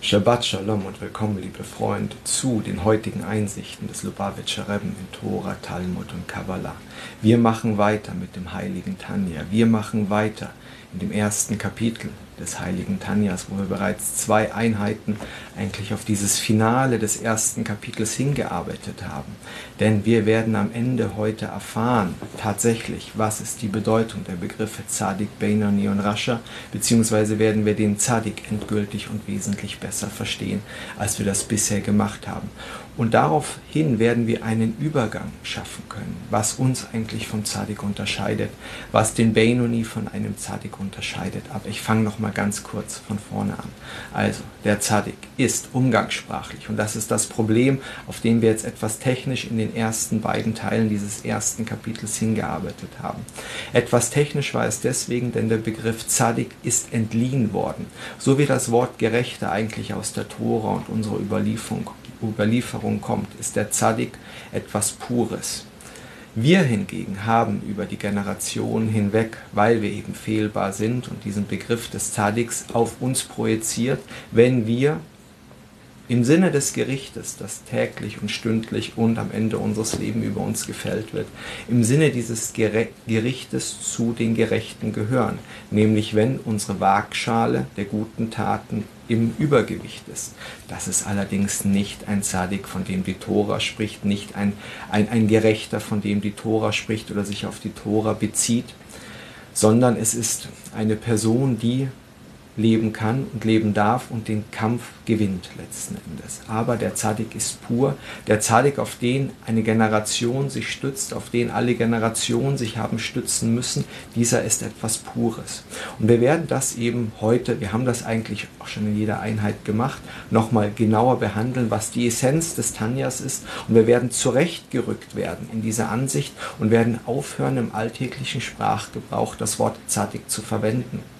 Shabbat Shalom und willkommen, liebe Freunde, zu den heutigen Einsichten des Lubavitcher Rebben in Tora, Talmud und Kabbalah. Wir machen weiter mit dem heiligen Tanja. Wir machen weiter in dem ersten Kapitel des heiligen Tanjas, wo wir bereits zwei Einheiten eigentlich auf dieses Finale des ersten Kapitels hingearbeitet haben. Denn wir werden am Ende heute erfahren, tatsächlich, was ist die Bedeutung der Begriffe Zadik, Beinoni und Rascha, beziehungsweise werden wir den Zadik endgültig und wesentlich besser verstehen, als wir das bisher gemacht haben. Und daraufhin werden wir einen Übergang schaffen können, was uns eigentlich vom Zadik unterscheidet, was den Beinoni von einem Zadik unterscheidet. Aber ich fange nochmal ganz kurz von vorne an. Also, der Zadik ist umgangssprachlich und das ist das Problem, auf dem wir jetzt etwas technisch in den ersten beiden Teilen dieses ersten Kapitels hingearbeitet haben. Etwas technisch war es deswegen, denn der Begriff Zadik ist entliehen worden, so wie das Wort Gerechte eigentlich aus der Tora und unserer Überlieferung Überlieferung kommt, ist der Zadik etwas Pures. Wir hingegen haben über die Generationen hinweg, weil wir eben fehlbar sind und diesen Begriff des Zadiks auf uns projiziert, wenn wir im Sinne des Gerichtes, das täglich und stündlich und am Ende unseres Lebens über uns gefällt wird, im Sinne dieses Gerichtes zu den Gerechten gehören, nämlich wenn unsere Waagschale der guten Taten im Übergewicht ist. Das ist allerdings nicht ein Zadik, von dem die Tora spricht, nicht ein, ein, ein Gerechter, von dem die Tora spricht oder sich auf die Tora bezieht, sondern es ist eine Person, die leben kann und leben darf und den Kampf gewinnt letzten Endes. Aber der Zadik ist pur, der Zadik, auf den eine Generation sich stützt, auf den alle Generationen sich haben stützen müssen, dieser ist etwas Pures. Und wir werden das eben heute, wir haben das eigentlich auch schon in jeder Einheit gemacht, nochmal genauer behandeln, was die Essenz des Tanjas ist. Und wir werden zurechtgerückt werden in dieser Ansicht und werden aufhören, im alltäglichen Sprachgebrauch das Wort Zadik zu verwenden.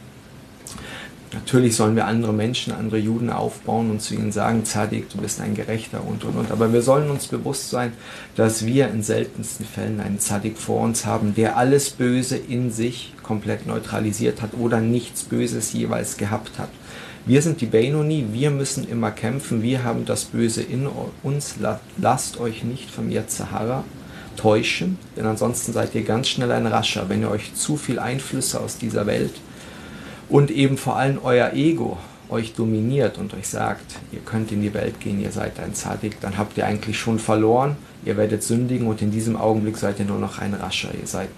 Natürlich sollen wir andere Menschen, andere Juden aufbauen und zu ihnen sagen, Zadik, du bist ein Gerechter und und und. Aber wir sollen uns bewusst sein, dass wir in seltensten Fällen einen Zadik vor uns haben, der alles Böse in sich komplett neutralisiert hat oder nichts Böses jeweils gehabt hat. Wir sind die Benoni, wir müssen immer kämpfen, wir haben das Böse in uns. Lasst euch nicht vom Yetzahara täuschen, denn ansonsten seid ihr ganz schnell ein Rascher, wenn ihr euch zu viel Einflüsse aus dieser Welt und eben vor allem euer Ego euch dominiert und euch sagt, ihr könnt in die Welt gehen, ihr seid ein Zadik, dann habt ihr eigentlich schon verloren, ihr werdet sündigen und in diesem Augenblick seid ihr nur noch ein Rascher, ihr seid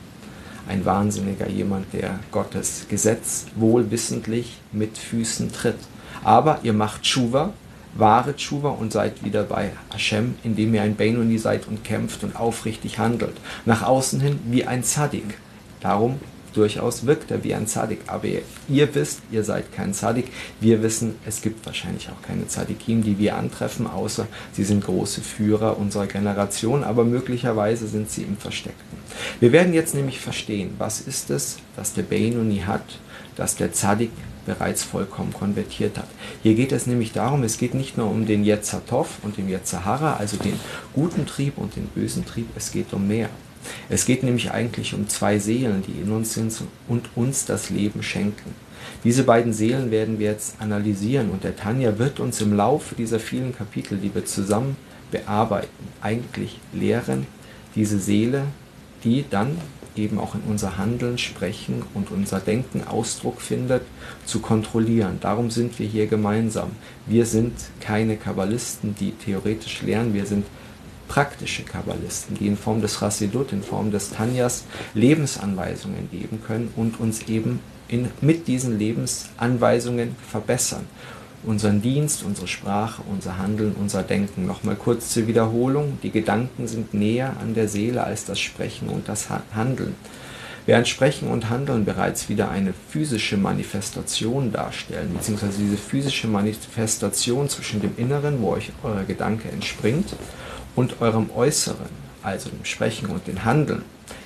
ein Wahnsinniger, jemand, der Gottes Gesetz wohlwissentlich mit Füßen tritt. Aber ihr macht Tshuva, wahre Tshuva und seid wieder bei Hashem, indem ihr ein Benoni seid und kämpft und aufrichtig handelt. Nach außen hin wie ein Zadik. Darum durchaus wirkt er wie ein Zadik. Aber ihr, wisst, ihr seid kein Zadik. Wir wissen, es gibt wahrscheinlich auch keine Zadikim, die wir antreffen, außer sie sind große Führer unserer Generation, aber möglicherweise sind sie im Versteckten. Wir werden jetzt nämlich verstehen, was ist es, dass der Beinoni hat, dass der Zadik bereits vollkommen konvertiert hat. Hier geht es nämlich darum, es geht nicht nur um den Yetzatov und den Yetzahara, also den guten Trieb und den bösen Trieb, es geht um mehr. Es geht nämlich eigentlich um zwei Seelen, die in uns sind und uns das Leben schenken. Diese beiden Seelen werden wir jetzt analysieren und der Tanja wird uns im Laufe dieser vielen Kapitel, die wir zusammen bearbeiten, eigentlich lehren, diese Seele, die dann eben auch in unser Handeln, Sprechen und unser Denken Ausdruck findet, zu kontrollieren. Darum sind wir hier gemeinsam. Wir sind keine Kabbalisten, die theoretisch lernen, wir sind praktische Kabbalisten, die in Form des Chassidut, in Form des Tanjas Lebensanweisungen geben können und uns eben in, mit diesen Lebensanweisungen verbessern. Unseren Dienst, unsere Sprache, unser Handeln, unser Denken. Nochmal kurz zur Wiederholung. Die Gedanken sind näher an der Seele als das Sprechen und das Handeln. Während Sprechen und Handeln bereits wieder eine physische Manifestation darstellen, beziehungsweise diese physische Manifestation zwischen dem Inneren, wo euch euer Gedanke entspringt, und eurem Äußeren, also dem Sprechen und dem Handeln,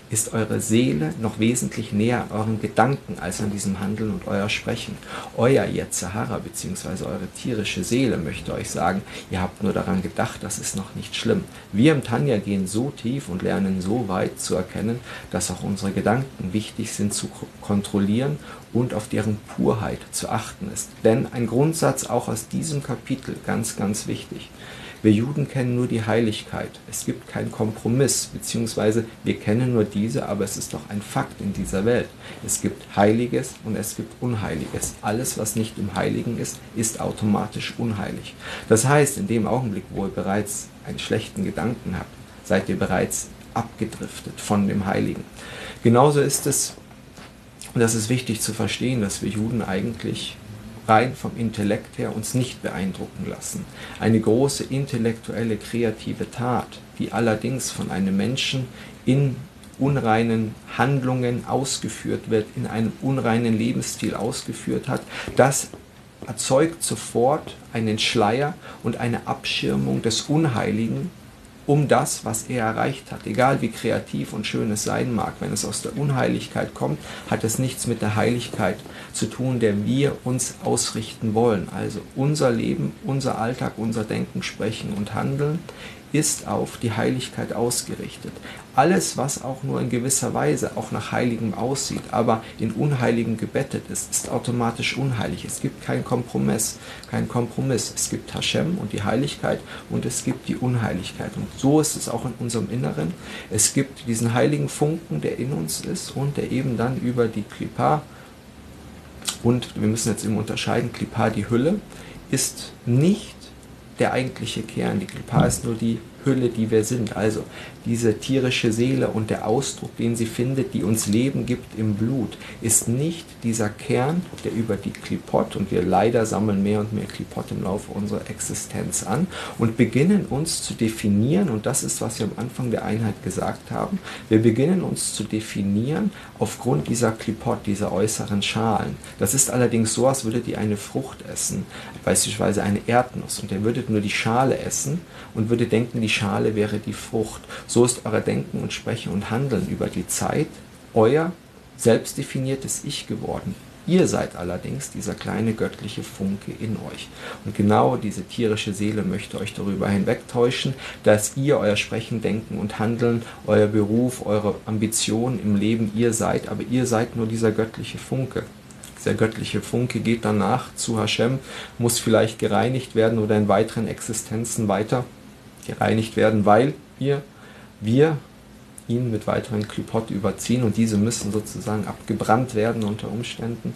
ist eure Seele noch wesentlich näher an euren Gedanken als an diesem Handeln und euer Sprechen. Euer Yetzahara bzw. eure tierische Seele möchte euch sagen, ihr habt nur daran gedacht, das ist noch nicht schlimm. Wir im Tanja gehen so tief und lernen so weit zu erkennen, dass auch unsere Gedanken wichtig sind zu kontrollieren und auf deren Purheit zu achten ist. Denn ein Grundsatz auch aus diesem Kapitel, ganz, ganz wichtig. Wir Juden kennen nur die Heiligkeit. Es gibt keinen Kompromiss, beziehungsweise wir kennen nur diese, aber es ist doch ein Fakt in dieser Welt. Es gibt Heiliges und es gibt Unheiliges. Alles, was nicht im Heiligen ist, ist automatisch unheilig. Das heißt, in dem Augenblick, wo ihr bereits einen schlechten Gedanken habt, seid ihr bereits abgedriftet von dem Heiligen. Genauso ist es, und das ist wichtig zu verstehen, dass wir Juden eigentlich rein vom Intellekt her uns nicht beeindrucken lassen. Eine große intellektuelle, kreative Tat, die allerdings von einem Menschen in unreinen Handlungen ausgeführt wird, in einem unreinen Lebensstil ausgeführt hat, das erzeugt sofort einen Schleier und eine Abschirmung des Unheiligen um das, was er erreicht hat. Egal wie kreativ und schön es sein mag, wenn es aus der Unheiligkeit kommt, hat es nichts mit der Heiligkeit zu tun, der wir uns ausrichten wollen. Also unser Leben, unser Alltag, unser Denken, Sprechen und Handeln ist auf die Heiligkeit ausgerichtet. Alles, was auch nur in gewisser Weise auch nach Heiligem aussieht, aber in Unheiligen gebettet ist, ist automatisch unheilig. Es gibt keinen Kompromiss, keinen Kompromiss. Es gibt Hashem und die Heiligkeit und es gibt die Unheiligkeit. Und so ist es auch in unserem Inneren. Es gibt diesen heiligen Funken, der in uns ist und der eben dann über die Klippa und wir müssen jetzt eben unterscheiden, Klippa, die Hülle, ist nicht der eigentliche Kern. Die Klippa ist nur die Hülle, die wir sind. Also diese tierische Seele und der Ausdruck, den sie findet, die uns Leben gibt im Blut, ist nicht dieser Kern, der über die Klipot, und wir leider sammeln mehr und mehr Klipot im Laufe unserer Existenz an und beginnen uns zu definieren, und das ist, was wir am Anfang der Einheit gesagt haben, wir beginnen uns zu definieren aufgrund dieser Klipot, dieser äußeren Schalen. Das ist allerdings so, als würdet ihr eine Frucht essen, beispielsweise eine Erdnuss, und ihr würdet nur die Schale essen und würdet denken, die Schale wäre die Frucht. So ist euer Denken und Sprechen und Handeln über die Zeit euer selbstdefiniertes Ich geworden. Ihr seid allerdings dieser kleine göttliche Funke in euch. Und genau diese tierische Seele möchte euch darüber hinwegtäuschen, dass ihr euer Sprechen, Denken und Handeln, euer Beruf, eure Ambitionen im Leben ihr seid, aber ihr seid nur dieser göttliche Funke. Dieser göttliche Funke geht danach zu Hashem, muss vielleicht gereinigt werden oder in weiteren Existenzen weiter gereinigt werden, weil wir, wir ihn mit weiteren Klipot überziehen und diese müssen sozusagen abgebrannt werden unter Umständen.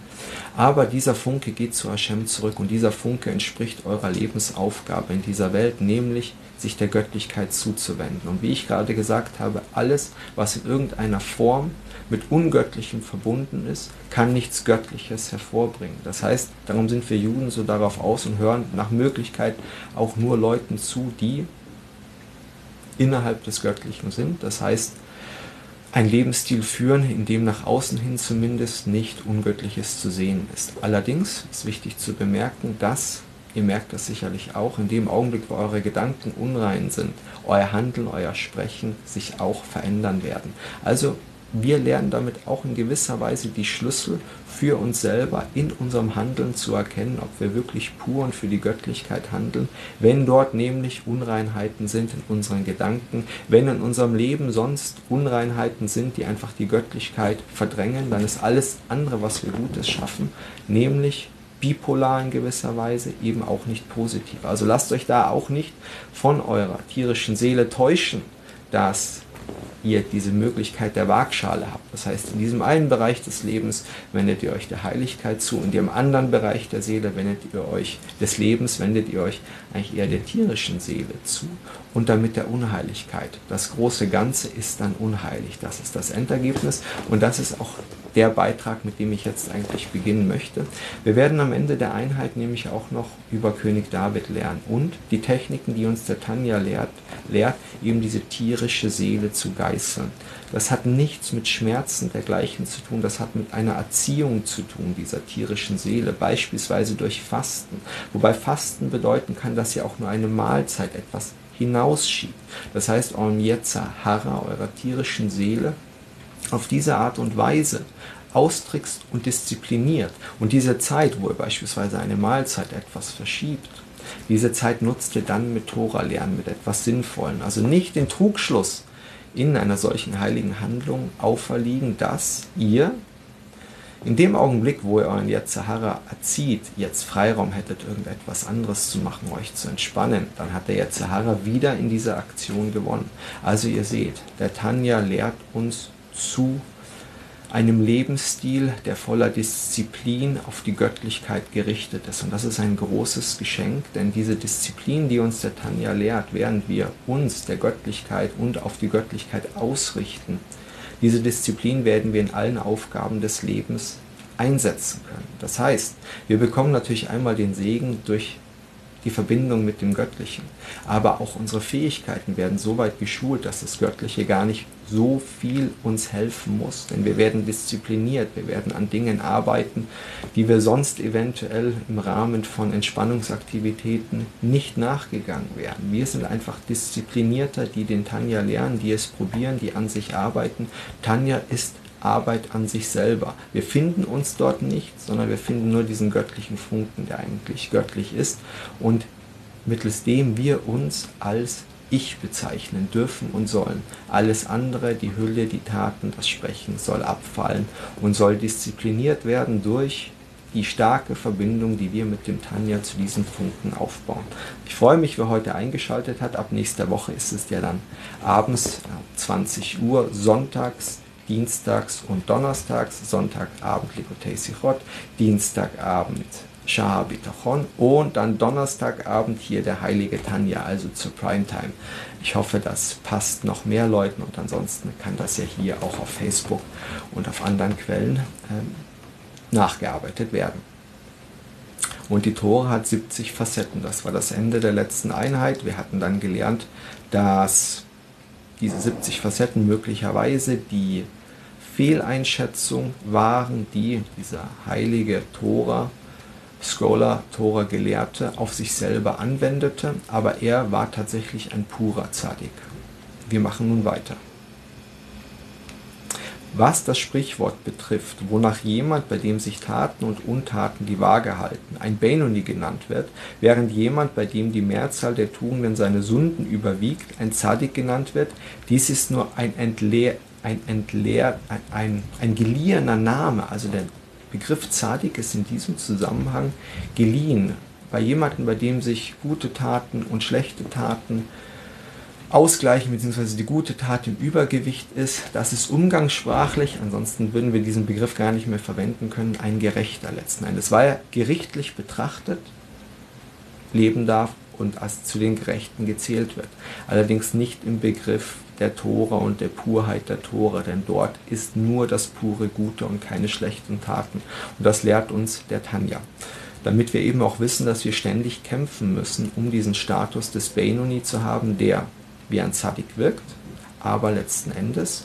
Aber dieser Funke geht zu Hashem zurück und dieser Funke entspricht eurer Lebensaufgabe in dieser Welt, nämlich sich der Göttlichkeit zuzuwenden. Und wie ich gerade gesagt habe, alles, was in irgendeiner Form mit Ungöttlichem verbunden ist, kann nichts Göttliches hervorbringen. Das heißt, darum sind wir Juden so darauf aus und hören nach Möglichkeit auch nur Leuten zu, die innerhalb des Göttlichen sind. Das heißt, ein Lebensstil führen, in dem nach außen hin zumindest nicht Ungöttliches zu sehen ist. Allerdings ist wichtig zu bemerken, dass, ihr merkt das sicherlich auch, in dem Augenblick, wo eure Gedanken unrein sind, euer Handeln, euer Sprechen sich auch verändern werden. Also wir lernen damit auch in gewisser Weise die Schlüssel für uns selber in unserem Handeln zu erkennen, ob wir wirklich pur und für die Göttlichkeit handeln, wenn dort nämlich Unreinheiten sind in unseren Gedanken, wenn in unserem Leben sonst Unreinheiten sind, die einfach die Göttlichkeit verdrängen, dann ist alles andere, was wir Gutes schaffen, nämlich bipolar in gewisser Weise, eben auch nicht positiv. Also lasst euch da auch nicht von eurer tierischen Seele täuschen, dass ihr diese Möglichkeit der Waagschale habt. Das heißt, in diesem einen Bereich des Lebens wendet ihr euch der Heiligkeit zu, in dem anderen Bereich der Seele wendet ihr euch des Lebens, wendet ihr euch eigentlich eher der tierischen Seele zu und damit der Unheiligkeit. Das große Ganze ist dann unheilig. Das ist das Endergebnis und das ist auch der Beitrag, mit dem ich jetzt eigentlich beginnen möchte. Wir werden am Ende der Einheit nämlich auch noch über König David lernen und die Techniken, die uns der Tanja lehrt, lehrt eben diese tierische Seele zu geißeln. Das hat nichts mit Schmerzen dergleichen zu tun, das hat mit einer Erziehung zu tun, dieser tierischen Seele, beispielsweise durch Fasten. Wobei Fasten bedeuten kann, dass ihr auch nur eine Mahlzeit etwas hinausschiebt. Das heißt, Yetzer Hara, eurer tierischen Seele, auf diese Art und Weise austrickst und diszipliniert und diese Zeit, wo ihr beispielsweise eine Mahlzeit etwas verschiebt, diese Zeit nutzt ihr dann mit Tora lernen, mit etwas Sinnvollen. Also nicht den Trugschluss in einer solchen heiligen Handlung auferliegen, dass ihr in dem Augenblick, wo ihr euren Yetzirah erzieht, jetzt Freiraum hättet, irgendetwas anderes zu machen, euch zu entspannen, dann hat der Yetzirah wieder in dieser Aktion gewonnen. Also ihr seht, der Tanja lehrt uns zu einem Lebensstil, der voller Disziplin auf die Göttlichkeit gerichtet ist. Und das ist ein großes Geschenk, denn diese Disziplin, die uns der Tanja lehrt, während wir uns der Göttlichkeit und auf die Göttlichkeit ausrichten, diese Disziplin werden wir in allen Aufgaben des Lebens einsetzen können. Das heißt, wir bekommen natürlich einmal den Segen durch die Verbindung mit dem Göttlichen. Aber auch unsere Fähigkeiten werden so weit geschult, dass das Göttliche gar nicht so viel uns helfen muss. Denn wir werden diszipliniert, wir werden an Dingen arbeiten, die wir sonst eventuell im Rahmen von Entspannungsaktivitäten nicht nachgegangen wären. Wir sind einfach disziplinierter, die den Tanja lernen, die es probieren, die an sich arbeiten. Tanja ist Arbeit an sich selber. Wir finden uns dort nicht, sondern wir finden nur diesen göttlichen Funken, der eigentlich göttlich ist und mittels dem wir uns als Ich bezeichnen dürfen und sollen. Alles andere, die Hülle, die Taten, das Sprechen soll abfallen und soll diszipliniert werden durch die starke Verbindung, die wir mit dem Tanja zu diesen Funken aufbauen. Ich freue mich, wer heute eingeschaltet hat. Ab nächster Woche ist es ja dann abends 20 Uhr, sonntags dienstags und donnerstags, Sonntagabend Likotei Sichot, Dienstagabend Shah Bitachon und dann Donnerstagabend hier der heilige Tanja, also zur Primetime. Ich hoffe, das passt noch mehr Leuten und ansonsten kann das ja hier auch auf Facebook und auf anderen Quellen ähm, nachgearbeitet werden. Und die Tore hat 70 Facetten. Das war das Ende der letzten Einheit. Wir hatten dann gelernt, dass diese 70 Facetten möglicherweise die Fehleinschätzung waren, die dieser heilige Tora, Scholar, Tora Gelehrte auf sich selber anwendete, aber er war tatsächlich ein purer Zadik. Wir machen nun weiter. Was das Sprichwort betrifft, wonach jemand, bei dem sich Taten und Untaten die Waage halten, ein Benoni genannt wird, während jemand, bei dem die Mehrzahl der Tugenden seine Sünden überwiegt, ein Zadik genannt wird, dies ist nur ein Entleer, ein entleert, ein, ein, geliehener Name, also der Begriff Zadik ist in diesem Zusammenhang geliehen. Bei jemandem, bei dem sich gute Taten und schlechte Taten ausgleichen, beziehungsweise die gute Tat im Übergewicht ist, das ist umgangssprachlich, ansonsten würden wir diesen Begriff gar nicht mehr verwenden können, ein Gerechter letzten Endes, weil er gerichtlich betrachtet leben darf und als zu den Gerechten gezählt wird. Allerdings nicht im Begriff der Tora und der Purheit der Tora, denn dort ist nur das pure Gute und keine schlechten Taten. Und das lehrt uns der Tanja. Damit wir eben auch wissen, dass wir ständig kämpfen müssen, um diesen Status des Benoni zu haben, der wie ein Zadik wirkt, aber letzten Endes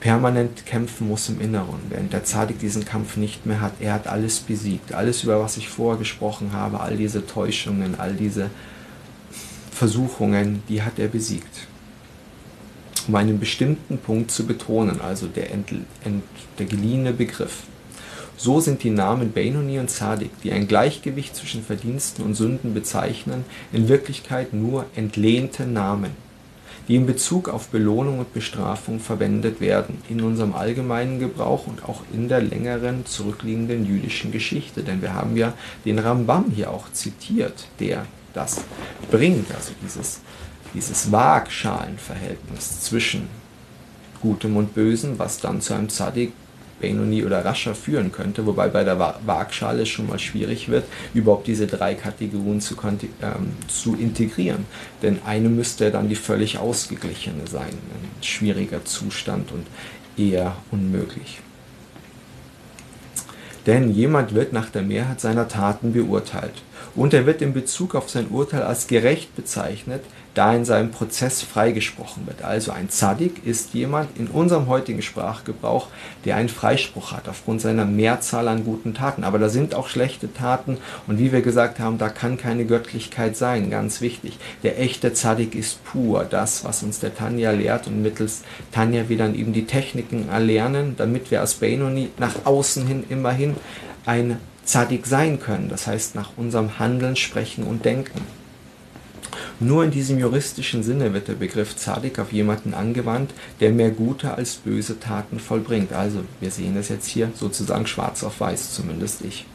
permanent kämpfen muss im Inneren. Während der Zadik diesen Kampf nicht mehr hat, er hat alles besiegt. Alles, über was ich vorher gesprochen habe, all diese Täuschungen, all diese Versuchungen, die hat er besiegt um einen bestimmten Punkt zu betonen, also der, ent, ent, der geliehene Begriff. So sind die Namen Benoni und Zadik, die ein Gleichgewicht zwischen Verdiensten und Sünden bezeichnen, in Wirklichkeit nur entlehnte Namen, die in Bezug auf Belohnung und Bestrafung verwendet werden, in unserem allgemeinen Gebrauch und auch in der längeren zurückliegenden jüdischen Geschichte. Denn wir haben ja den Rambam hier auch zitiert, der das bringt, also dieses dieses Waagschalenverhältnis zwischen Gutem und Bösem, was dann zu einem Zadik, Benoni oder Rascher führen könnte, wobei bei der Waagschale schon mal schwierig wird, überhaupt diese drei Kategorien zu, ähm, zu integrieren. Denn eine müsste dann die völlig ausgeglichene sein. Ein schwieriger Zustand und eher unmöglich. Denn jemand wird nach der Mehrheit seiner Taten beurteilt. Und er wird in Bezug auf sein Urteil als gerecht bezeichnet, da in seinem Prozess freigesprochen wird. Also ein Zadik ist jemand in unserem heutigen Sprachgebrauch, der einen Freispruch hat aufgrund seiner Mehrzahl an guten Taten. Aber da sind auch schlechte Taten und wie wir gesagt haben, da kann keine Göttlichkeit sein, ganz wichtig. Der echte Zadik ist pur, das, was uns der Tanja lehrt und mittels Tanja wir dann eben die Techniken erlernen, damit wir als Benoni nach außen hin immerhin ein Zadik sein können, das heißt nach unserem Handeln, Sprechen und Denken. Nur in diesem juristischen Sinne wird der Begriff Zadik auf jemanden angewandt, der mehr gute als böse Taten vollbringt. Also wir sehen das jetzt hier sozusagen schwarz auf weiß, zumindest ich.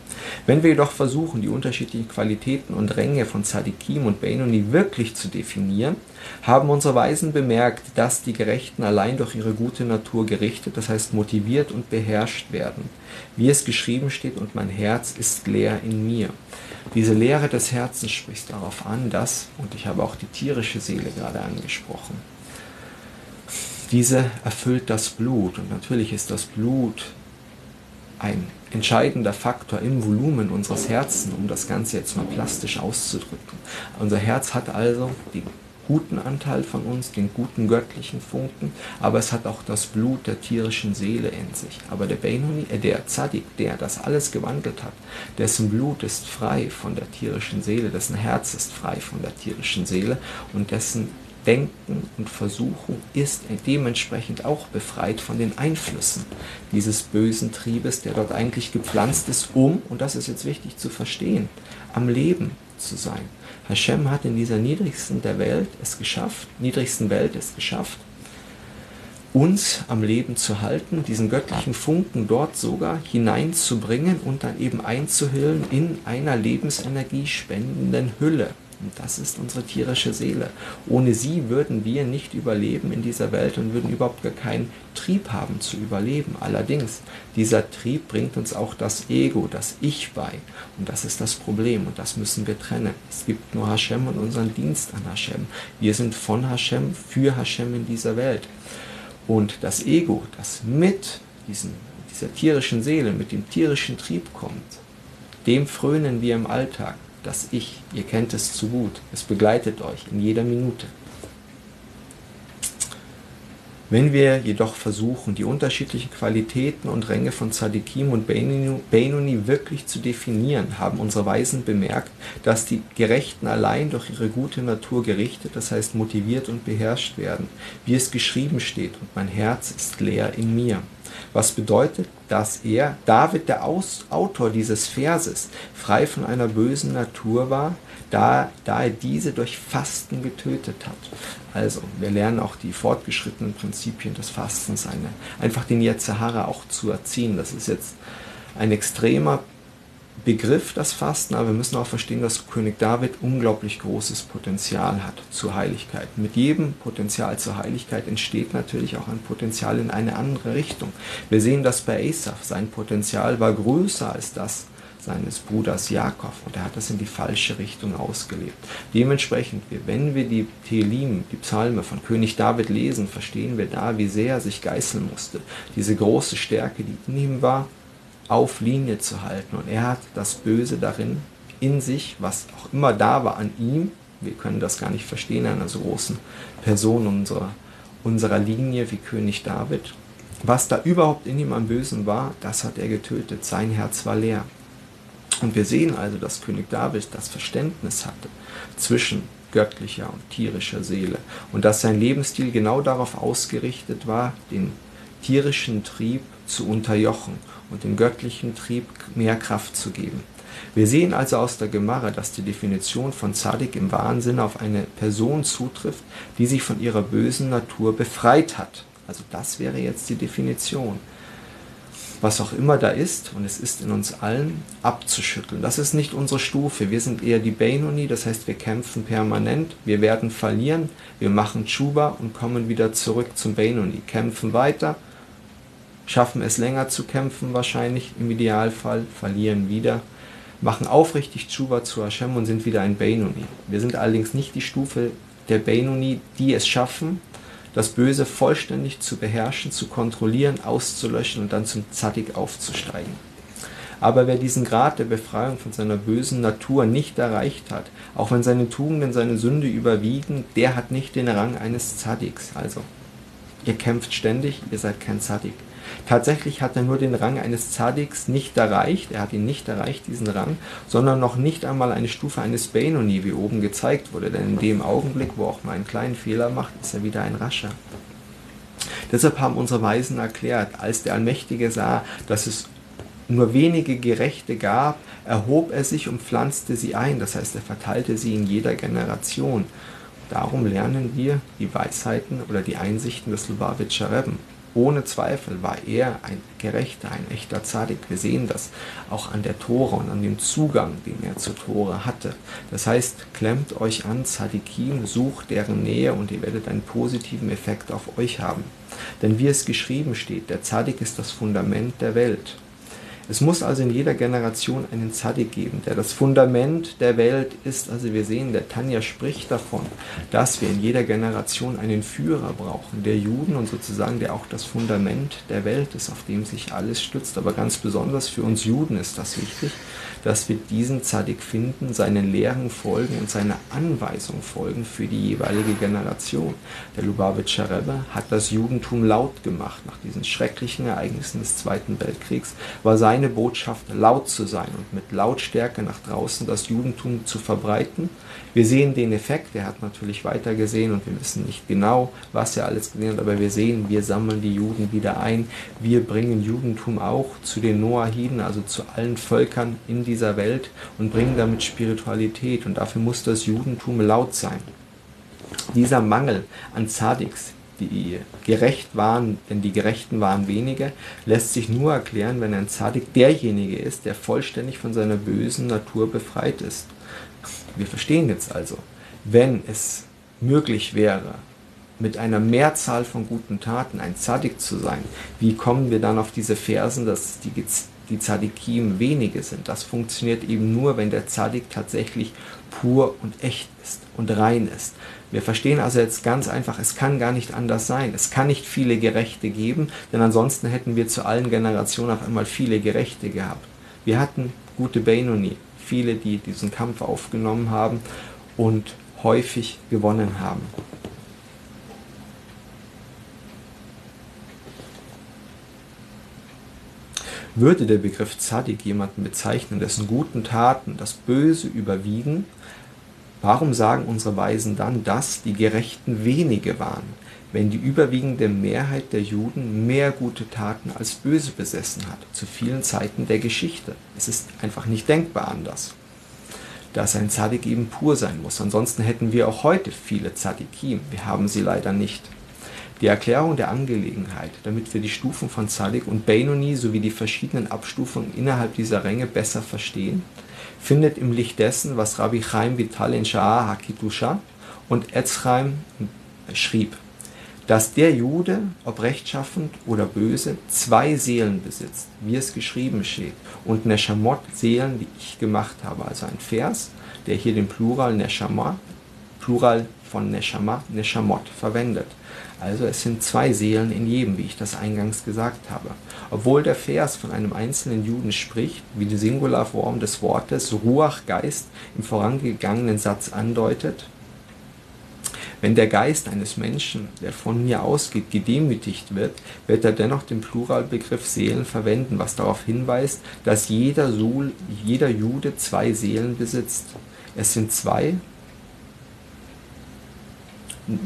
Wenn wir jedoch versuchen, die unterschiedlichen Qualitäten und Ränge von Zadikim und Benoni wirklich zu definieren, haben unsere Weisen bemerkt, dass die Gerechten allein durch ihre gute Natur gerichtet, das heißt motiviert und beherrscht werden. Wie es geschrieben steht, und mein Herz ist leer in mir. Diese Lehre des Herzens spricht darauf an, dass, und ich habe auch die tierische Seele gerade angesprochen, diese erfüllt das Blut. Und natürlich ist das Blut ein entscheidender Faktor im Volumen unseres Herzens, um das Ganze jetzt mal plastisch auszudrücken. Unser Herz hat also die guten Anteil von uns, den guten göttlichen Funken, aber es hat auch das Blut der tierischen Seele in sich. Aber der Benoni, äh, der Zadik, der das alles gewandelt hat, dessen Blut ist frei von der tierischen Seele, dessen Herz ist frei von der tierischen Seele und dessen Denken und Versuchung ist dementsprechend auch befreit von den Einflüssen dieses bösen Triebes, der dort eigentlich gepflanzt ist, um, und das ist jetzt wichtig zu verstehen, am Leben zu sein. Hashem hat in dieser niedrigsten der Welt es geschafft, niedrigsten Welt es geschafft, uns am Leben zu halten, diesen göttlichen Funken dort sogar hineinzubringen und dann eben einzuhüllen in einer Lebensenergie spendenden Hülle. Und das ist unsere tierische Seele. Ohne sie würden wir nicht überleben in dieser Welt und würden überhaupt gar keinen Trieb haben zu überleben. Allerdings, dieser Trieb bringt uns auch das Ego, das Ich bei. Und das ist das Problem und das müssen wir trennen. Es gibt nur Hashem und unseren Dienst an Hashem. Wir sind von Hashem für Hashem in dieser Welt. Und das Ego, das mit diesen, dieser tierischen Seele, mit dem tierischen Trieb kommt, dem frönen wir im Alltag das Ich. Ihr kennt es zu gut. Es begleitet euch in jeder Minute. Wenn wir jedoch versuchen, die unterschiedlichen Qualitäten und Ränge von Tzadikim und Benoni wirklich zu definieren, haben unsere Weisen bemerkt, dass die Gerechten allein durch ihre gute Natur gerichtet, das heißt motiviert und beherrscht werden, wie es geschrieben steht, und mein Herz ist leer in mir was bedeutet, dass er, David, der Aus Autor dieses Verses, frei von einer bösen Natur war, da, da er diese durch Fasten getötet hat. Also, wir lernen auch die fortgeschrittenen Prinzipien des Fastens, eine, einfach den Yetzirah auch zu erziehen. Das ist jetzt ein extremer Begriff, das Fasten, aber wir müssen auch verstehen, dass König David unglaublich großes Potenzial hat zur Heiligkeit. Mit jedem Potenzial zur Heiligkeit entsteht natürlich auch ein Potenzial in eine andere Richtung. Wir sehen das bei Asaph. Sein Potenzial war größer als das seines Bruders Jakob und er hat das in die falsche Richtung ausgelebt. Dementsprechend, wenn wir die Telim, die Psalme von König David lesen, verstehen wir da, wie sehr er sich geißeln musste. Diese große Stärke, die in ihm war, auf Linie zu halten. Und er hat das Böse darin in sich, was auch immer da war an ihm. Wir können das gar nicht verstehen, einer so großen Person unserer, unserer Linie wie König David. Was da überhaupt in ihm am Bösen war, das hat er getötet. Sein Herz war leer. Und wir sehen also, dass König David das Verständnis hatte zwischen göttlicher und tierischer Seele und dass sein Lebensstil genau darauf ausgerichtet war, den tierischen Trieb zu unterjochen und dem göttlichen Trieb mehr Kraft zu geben. Wir sehen also aus der Gemara, dass die Definition von Zadik im wahren Sinne auf eine Person zutrifft, die sich von ihrer bösen Natur befreit hat. Also das wäre jetzt die Definition. Was auch immer da ist, und es ist in uns allen, abzuschütteln. Das ist nicht unsere Stufe. Wir sind eher die Benoni, das heißt, wir kämpfen permanent, wir werden verlieren, wir machen Chuba und kommen wieder zurück zum Benoni, kämpfen weiter schaffen es länger zu kämpfen wahrscheinlich im Idealfall, verlieren wieder, machen aufrichtig Tshuva zu Hashem und sind wieder ein Beinoni. Wir sind allerdings nicht die Stufe der Beinoni, die es schaffen, das Böse vollständig zu beherrschen, zu kontrollieren, auszulöschen und dann zum Zadig aufzusteigen. Aber wer diesen Grad der Befreiung von seiner bösen Natur nicht erreicht hat, auch wenn seine Tugenden seine Sünde überwiegen, der hat nicht den Rang eines Zadiks. Also, ihr kämpft ständig, ihr seid kein Zadik. Tatsächlich hat er nur den Rang eines Zadiks nicht erreicht, er hat ihn nicht erreicht, diesen Rang, sondern noch nicht einmal eine Stufe eines Benoni, wie oben gezeigt wurde, denn in dem Augenblick, wo auch mal einen kleinen Fehler macht, ist er wieder ein Rascher. Deshalb haben unsere Weisen erklärt, als der Allmächtige sah, dass es nur wenige Gerechte gab, erhob er sich und pflanzte sie ein, das heißt, er verteilte sie in jeder Generation. Darum lernen wir die Weisheiten oder die Einsichten des Lubavitcher Rebben. Ohne Zweifel war er ein Gerechter, ein echter Zadik. Wir sehen das auch an der Tore und an dem Zugang, den er zur Tore hatte. Das heißt, klemmt euch an Zadikim, sucht deren Nähe und ihr werdet einen positiven Effekt auf euch haben. Denn wie es geschrieben steht, der Zadik ist das Fundament der Welt. Es muss also in jeder Generation einen Zadik geben, der das Fundament der Welt ist. Also wir sehen, der Tanja spricht davon, dass wir in jeder Generation einen Führer brauchen, der Juden und sozusagen der auch das Fundament der Welt ist, auf dem sich alles stützt. Aber ganz besonders für uns Juden ist das wichtig, dass wir diesen Zadik finden, seinen Lehren folgen und seiner Anweisung folgen für die jeweilige Generation. Der Lubavitcher Rebbe hat das Judentum laut gemacht. Nach diesen schrecklichen Ereignissen des Zweiten Weltkriegs war seine Botschaft laut zu sein und mit Lautstärke nach draußen das Judentum zu verbreiten. Wir sehen den Effekt, er hat natürlich weiter gesehen und wir wissen nicht genau, was er alles gesehen hat, aber wir sehen, wir sammeln die Juden wieder ein, wir bringen Judentum auch zu den Noahiden, also zu allen Völkern in dieser Welt und bringen damit Spiritualität. Und dafür muss das Judentum laut sein. Dieser Mangel an Zadiks, die gerecht waren, denn die Gerechten waren wenige, lässt sich nur erklären, wenn ein Zadik derjenige ist, der vollständig von seiner bösen Natur befreit ist. Wir verstehen jetzt also, wenn es möglich wäre, mit einer Mehrzahl von guten Taten ein Zadik zu sein, wie kommen wir dann auf diese Versen, dass die die Zadikim wenige sind. Das funktioniert eben nur, wenn der Zadik tatsächlich pur und echt ist und rein ist. Wir verstehen also jetzt ganz einfach, es kann gar nicht anders sein. Es kann nicht viele Gerechte geben, denn ansonsten hätten wir zu allen Generationen auf einmal viele Gerechte gehabt. Wir hatten gute Benoni, viele, die diesen Kampf aufgenommen haben und häufig gewonnen haben. Würde der Begriff Zadik jemanden bezeichnen, dessen guten Taten das Böse überwiegen, warum sagen unsere Weisen dann, dass die Gerechten wenige waren, wenn die überwiegende Mehrheit der Juden mehr gute Taten als böse besessen hat, zu vielen Zeiten der Geschichte? Es ist einfach nicht denkbar anders dass ein Zadik eben pur sein muss. Ansonsten hätten wir auch heute viele Zadikim. Wir haben sie leider nicht. Die Erklärung der Angelegenheit, damit wir die Stufen von Zadik und Benoni sowie die verschiedenen Abstufungen innerhalb dieser Ränge besser verstehen, findet im Licht dessen, was Rabbi Chaim Vital in Sha'ar HaKitusha und Etzchaim schrieb, dass der Jude, ob rechtschaffend oder böse, zwei Seelen besitzt, wie es geschrieben steht, und Neshamot Seelen, die ich gemacht habe. Also ein Vers, der hier den Plural Neshama, Plural von Neshama, Neshamot verwendet. Also es sind zwei Seelen in jedem, wie ich das eingangs gesagt habe. Obwohl der Vers von einem einzelnen Juden spricht, wie die Singularform des Wortes Ruach Geist im vorangegangenen Satz andeutet, wenn der Geist eines Menschen, der von mir ausgeht, gedemütigt wird, wird er dennoch den Pluralbegriff Seelen verwenden, was darauf hinweist, dass jeder, Sul, jeder Jude zwei Seelen besitzt. Es sind zwei,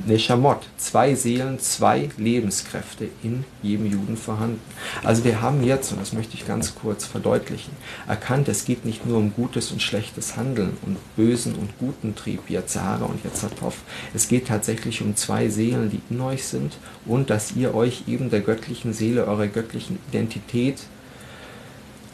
Neshamot, zwei Seelen, zwei Lebenskräfte in jedem Juden vorhanden. Also wir haben jetzt, und das möchte ich ganz kurz verdeutlichen, erkannt, es geht nicht nur um gutes und schlechtes Handeln und bösen und guten Trieb, Yazara und Yazatov. Es geht tatsächlich um zwei Seelen, die in euch sind und dass ihr euch eben der göttlichen Seele, eurer göttlichen Identität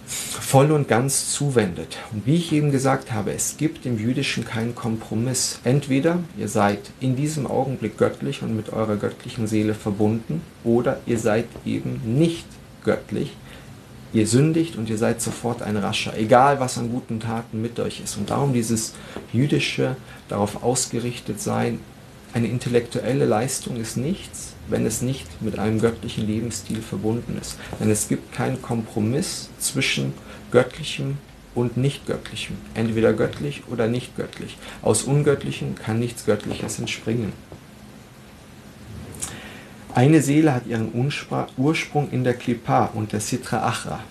voll und ganz zuwendet. Und wie ich eben gesagt habe, es gibt im Jüdischen keinen Kompromiss. Entweder ihr seid in diesem Augenblick göttlich und mit eurer göttlichen Seele verbunden, oder ihr seid eben nicht göttlich. Ihr sündigt und ihr seid sofort ein Rascher, egal was an guten Taten mit euch ist. Und darum dieses jüdische, darauf ausgerichtet sein, eine intellektuelle Leistung ist nichts, wenn es nicht mit einem göttlichen Lebensstil verbunden ist. Denn es gibt keinen Kompromiss zwischen göttlichem und nicht göttlichem. Entweder göttlich oder nicht göttlich. Aus ungöttlichem kann nichts Göttliches entspringen. Eine Seele hat ihren Ursprung in der Klippa und der Sitra Achra.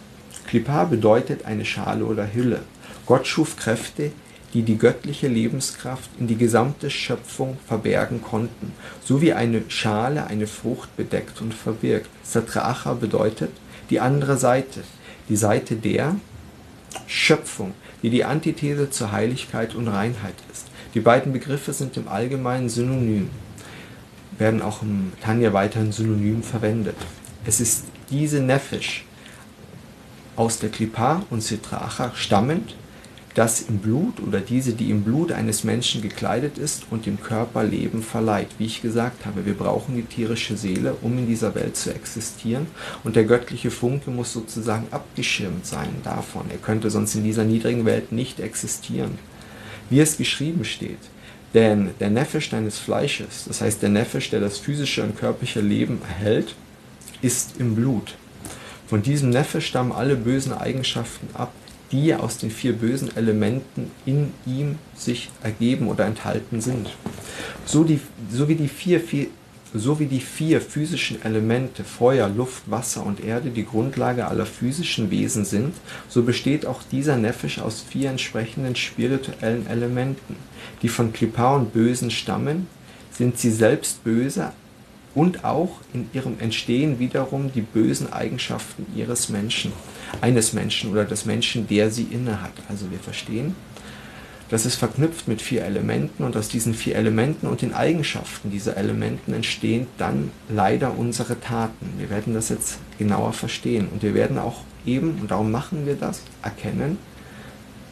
Klippa bedeutet eine Schale oder Hülle. Gott schuf Kräfte, die die göttliche Lebenskraft in die gesamte Schöpfung verbergen konnten, so wie eine Schale eine Frucht bedeckt und verbirgt. Satracha bedeutet die andere Seite, die Seite der Schöpfung, die die Antithese zur Heiligkeit und Reinheit ist. Die beiden Begriffe sind im Allgemeinen synonym, werden auch im Tanja weiterhin synonym verwendet. Es ist diese Nefesh aus der Klippa und Sitracha stammend, das im Blut oder diese, die im Blut eines Menschen gekleidet ist und dem Körper Leben verleiht. Wie ich gesagt habe, wir brauchen die tierische Seele, um in dieser Welt zu existieren. Und der göttliche Funke muss sozusagen abgeschirmt sein davon. Er könnte sonst in dieser niedrigen Welt nicht existieren. Wie es geschrieben steht. Denn der Nefesh deines Fleisches, das heißt der Nefesh, der das physische und körperliche Leben erhält, ist im Blut. Von diesem Nefesh stammen alle bösen Eigenschaften ab, die aus den vier bösen Elementen in ihm sich ergeben oder enthalten sind. So, die, so, wie die vier, vier, so wie die vier physischen Elemente Feuer, Luft, Wasser und Erde die Grundlage aller physischen Wesen sind, so besteht auch dieser Nefesh aus vier entsprechenden spirituellen Elementen, die von Klippa und Bösen stammen, sind sie selbst böse, und auch in ihrem Entstehen wiederum die bösen Eigenschaften ihres Menschen, eines Menschen oder des Menschen, der sie innehat. Also wir verstehen, das ist verknüpft mit vier Elementen und aus diesen vier Elementen und den Eigenschaften dieser Elementen entstehen dann leider unsere Taten. Wir werden das jetzt genauer verstehen und wir werden auch eben, und darum machen wir das, erkennen,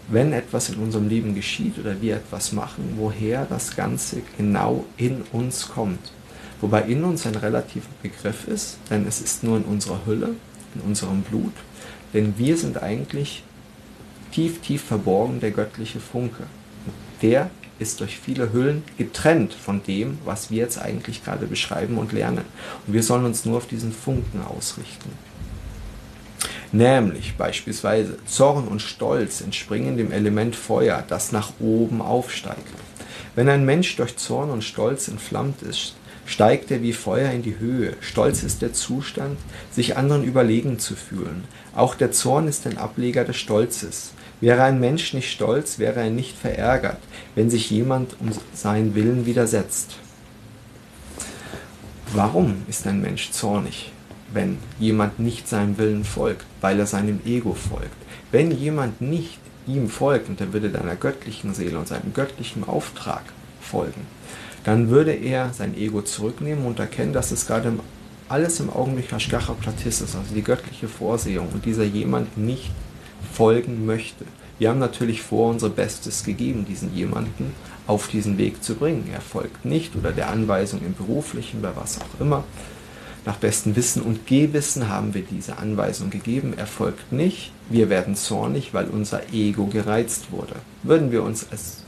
wenn etwas in unserem Leben geschieht oder wir etwas machen, woher das Ganze genau in uns kommt. Wobei in uns ein relativer Begriff ist, denn es ist nur in unserer Hülle, in unserem Blut. Denn wir sind eigentlich tief, tief verborgen der göttliche Funke. Der ist durch viele Hüllen getrennt von dem, was wir jetzt eigentlich gerade beschreiben und lernen. Und wir sollen uns nur auf diesen Funken ausrichten. Nämlich beispielsweise Zorn und Stolz entspringen dem Element Feuer, das nach oben aufsteigt. Wenn ein Mensch durch Zorn und Stolz entflammt ist, steigt er wie Feuer in die Höhe. Stolz ist der Zustand, sich anderen überlegen zu fühlen. Auch der Zorn ist ein Ableger des Stolzes. Wäre ein Mensch nicht stolz, wäre er nicht verärgert, wenn sich jemand um seinen Willen widersetzt. Warum ist ein Mensch zornig, wenn jemand nicht seinem Willen folgt, weil er seinem Ego folgt? Wenn jemand nicht ihm folgt und er würde deiner göttlichen Seele und seinem göttlichen Auftrag folgen, dann würde er sein Ego zurücknehmen und erkennen, dass es gerade alles im Augenblick Hashgacha Platis ist, also die göttliche Vorsehung und dieser jemand nicht folgen möchte. Wir haben natürlich vor, unser Bestes gegeben, diesen jemanden auf diesen Weg zu bringen. Er folgt nicht oder der Anweisung im beruflichen, bei was auch immer. Nach bestem Wissen und Gewissen haben wir diese Anweisung gegeben. Er folgt nicht. Wir werden zornig, weil unser Ego gereizt wurde. Würden wir uns als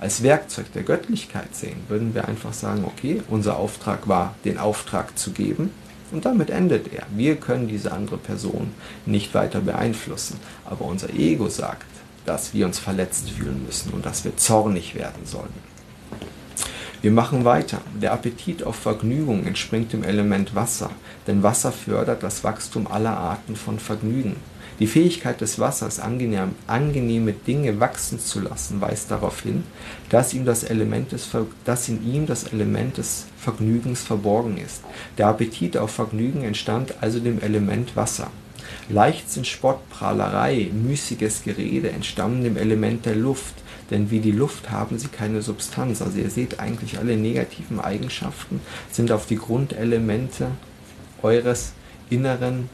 als Werkzeug der Göttlichkeit sehen, würden wir einfach sagen, okay, unser Auftrag war, den Auftrag zu geben und damit endet er. Wir können diese andere Person nicht weiter beeinflussen, aber unser Ego sagt, dass wir uns verletzt fühlen müssen und dass wir zornig werden sollen. Wir machen weiter. Der Appetit auf Vergnügung entspringt dem Element Wasser, denn Wasser fördert das Wachstum aller Arten von Vergnügen. Die Fähigkeit des Wassers, angenehm, angenehme Dinge wachsen zu lassen, weist darauf hin, dass, ihm das Element des, dass in ihm das Element des Vergnügens verborgen ist. Der Appetit auf Vergnügen entstand also dem Element Wasser. Leichtsinn, Spott, Prahlerei, müßiges Gerede entstammen dem Element der Luft, denn wie die Luft haben sie keine Substanz. Also ihr seht eigentlich alle negativen Eigenschaften sind auf die Grundelemente eures inneren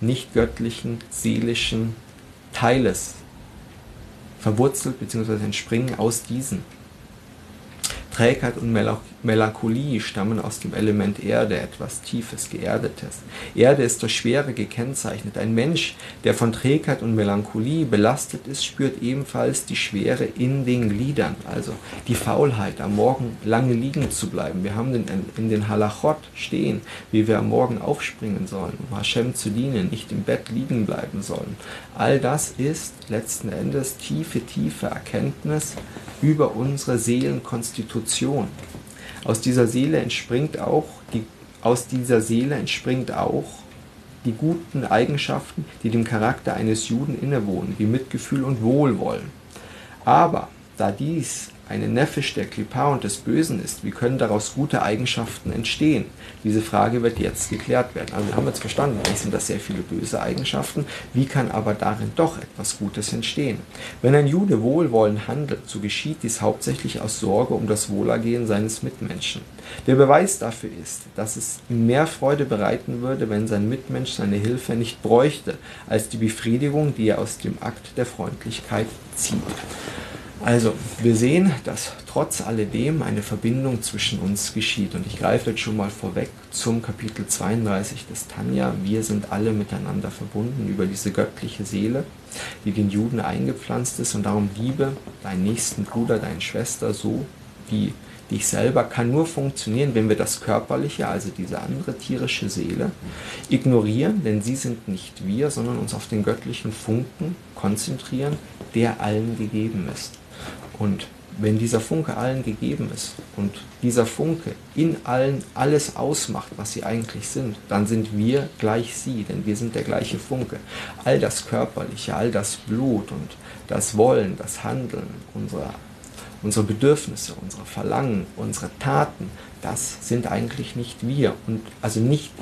nicht göttlichen, seelischen Teiles verwurzelt bzw. entspringen aus diesen. Trägheit und Melancholie stammen aus dem Element Erde, etwas Tiefes, Geerdetes. Erde ist durch Schwere gekennzeichnet. Ein Mensch, der von Trägheit und Melancholie belastet ist, spürt ebenfalls die Schwere in den Gliedern, also die Faulheit, am Morgen lange liegen zu bleiben. Wir haben in den Halachot stehen, wie wir am Morgen aufspringen sollen, um Hashem zu dienen, nicht im Bett liegen bleiben sollen. All das ist letzten Endes tiefe, tiefe Erkenntnis über unsere Seelenkonstitution. Aus dieser Seele entspringt auch die, aus dieser Seele entspringt auch die guten Eigenschaften, die dem Charakter eines Juden innewohnen, wie Mitgefühl und Wohlwollen. Aber da dies eine Nefesh der Klippa und des Bösen ist, wie können daraus gute Eigenschaften entstehen? Diese Frage wird jetzt geklärt werden. Also wir haben jetzt verstanden, eigentlich sind das sehr viele böse Eigenschaften. Wie kann aber darin doch etwas Gutes entstehen? Wenn ein Jude wohlwollend handelt, so geschieht dies hauptsächlich aus Sorge um das Wohlergehen seines Mitmenschen. Der Beweis dafür ist, dass es ihm mehr Freude bereiten würde, wenn sein Mitmensch seine Hilfe nicht bräuchte, als die Befriedigung, die er aus dem Akt der Freundlichkeit zieht. Also, wir sehen, dass trotz alledem eine Verbindung zwischen uns geschieht. Und ich greife jetzt schon mal vorweg zum Kapitel 32 des Tanja. Wir sind alle miteinander verbunden über diese göttliche Seele, die den Juden eingepflanzt ist. Und darum liebe deinen nächsten Bruder, deine Schwester so wie dich selber, kann nur funktionieren, wenn wir das Körperliche, also diese andere tierische Seele, ignorieren, denn sie sind nicht wir, sondern uns auf den göttlichen Funken konzentrieren, der allen gegeben ist. Und wenn dieser Funke allen gegeben ist und dieser Funke in allen alles ausmacht, was sie eigentlich sind, dann sind wir gleich sie, denn wir sind der gleiche Funke. All das Körperliche, all das Blut und das Wollen, das Handeln, unsere, unsere Bedürfnisse, unsere Verlangen, unsere Taten, das sind eigentlich nicht wir. Und also nicht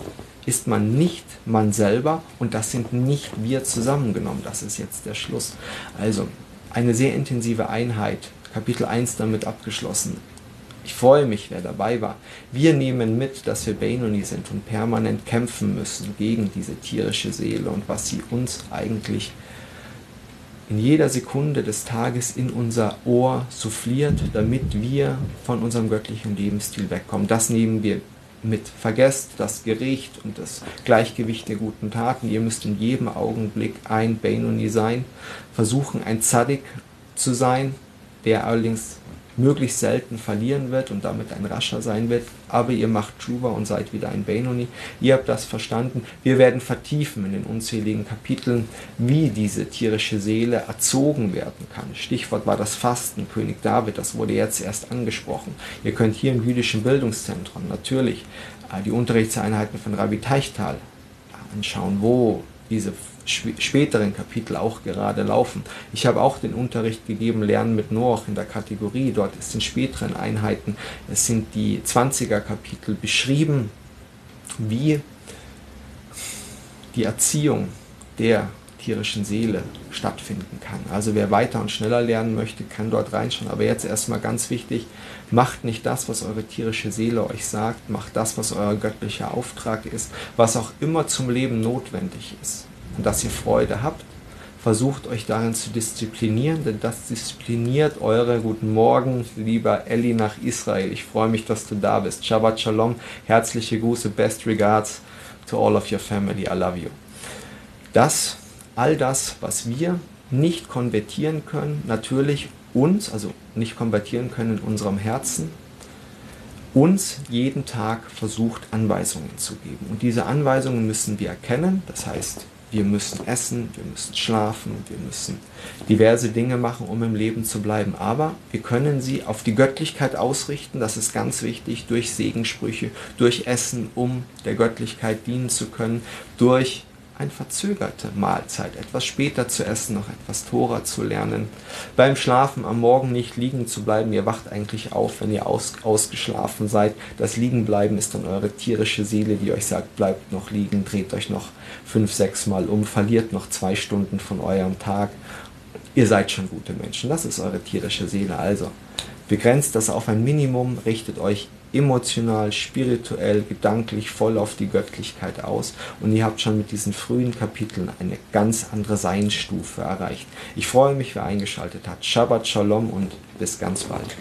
ist man nicht man selber und das sind nicht wir zusammengenommen. Das ist jetzt der Schluss. Also eine sehr intensive Einheit. Kapitel 1 damit abgeschlossen. Ich freue mich, wer dabei war. Wir nehmen mit, dass wir Benoni sind und permanent kämpfen müssen gegen diese tierische Seele und was sie uns eigentlich in jeder Sekunde des Tages in unser Ohr souffliert, damit wir von unserem göttlichen Lebensstil wegkommen. Das nehmen wir mit. Vergesst das Gericht und das Gleichgewicht der guten Taten. Ihr müsst in jedem Augenblick ein Benoni sein, versuchen ein Zadik zu sein, der allerdings möglichst selten verlieren wird und damit ein Rascher sein wird, aber ihr macht Tshuva und seid wieder ein Benoni. Ihr habt das verstanden. Wir werden vertiefen in den unzähligen Kapiteln, wie diese tierische Seele erzogen werden kann. Stichwort war das Fasten, König David, das wurde jetzt erst angesprochen. Ihr könnt hier im jüdischen Bildungszentrum natürlich äh, die Unterrichtseinheiten von Rabbi Teichtal anschauen, wo diese späteren Kapitel auch gerade laufen. Ich habe auch den Unterricht gegeben, Lernen mit Noach in der Kategorie. Dort ist in späteren Einheiten, es sind die 20er Kapitel beschrieben, wie die Erziehung der tierischen Seele stattfinden kann. Also wer weiter und schneller lernen möchte, kann dort reinschauen. Aber jetzt erstmal ganz wichtig, macht nicht das, was eure tierische Seele euch sagt, macht das, was euer göttlicher Auftrag ist, was auch immer zum Leben notwendig ist und dass ihr Freude habt. Versucht euch darin zu disziplinieren, denn das diszipliniert eure Guten Morgen, lieber Elli nach Israel. Ich freue mich, dass du da bist. Shabbat Shalom, herzliche Grüße, best regards to all of your family. I love you. Das, all das, was wir nicht konvertieren können, natürlich uns, also nicht konvertieren können in unserem Herzen, uns jeden Tag versucht Anweisungen zu geben. Und diese Anweisungen müssen wir erkennen, das heißt, wir müssen essen, wir müssen schlafen, wir müssen diverse Dinge machen, um im Leben zu bleiben. Aber wir können sie auf die Göttlichkeit ausrichten, das ist ganz wichtig, durch Segensprüche, durch Essen, um der Göttlichkeit dienen zu können, durch eine verzögerte Mahlzeit, etwas später zu essen, noch etwas Tora zu lernen, beim Schlafen am Morgen nicht liegen zu bleiben, ihr wacht eigentlich auf, wenn ihr aus, ausgeschlafen seid, das Liegenbleiben ist dann eure tierische Seele, die euch sagt, bleibt noch liegen, dreht euch noch fünf, sechs Mal um, verliert noch zwei Stunden von eurem Tag, ihr seid schon gute Menschen, das ist eure tierische Seele, also begrenzt das auf ein Minimum, richtet euch emotional, spirituell, gedanklich voll auf die Göttlichkeit aus und ihr habt schon mit diesen frühen Kapiteln eine ganz andere Seinsstufe erreicht. Ich freue mich, wer eingeschaltet hat. Shabbat Shalom und bis ganz bald.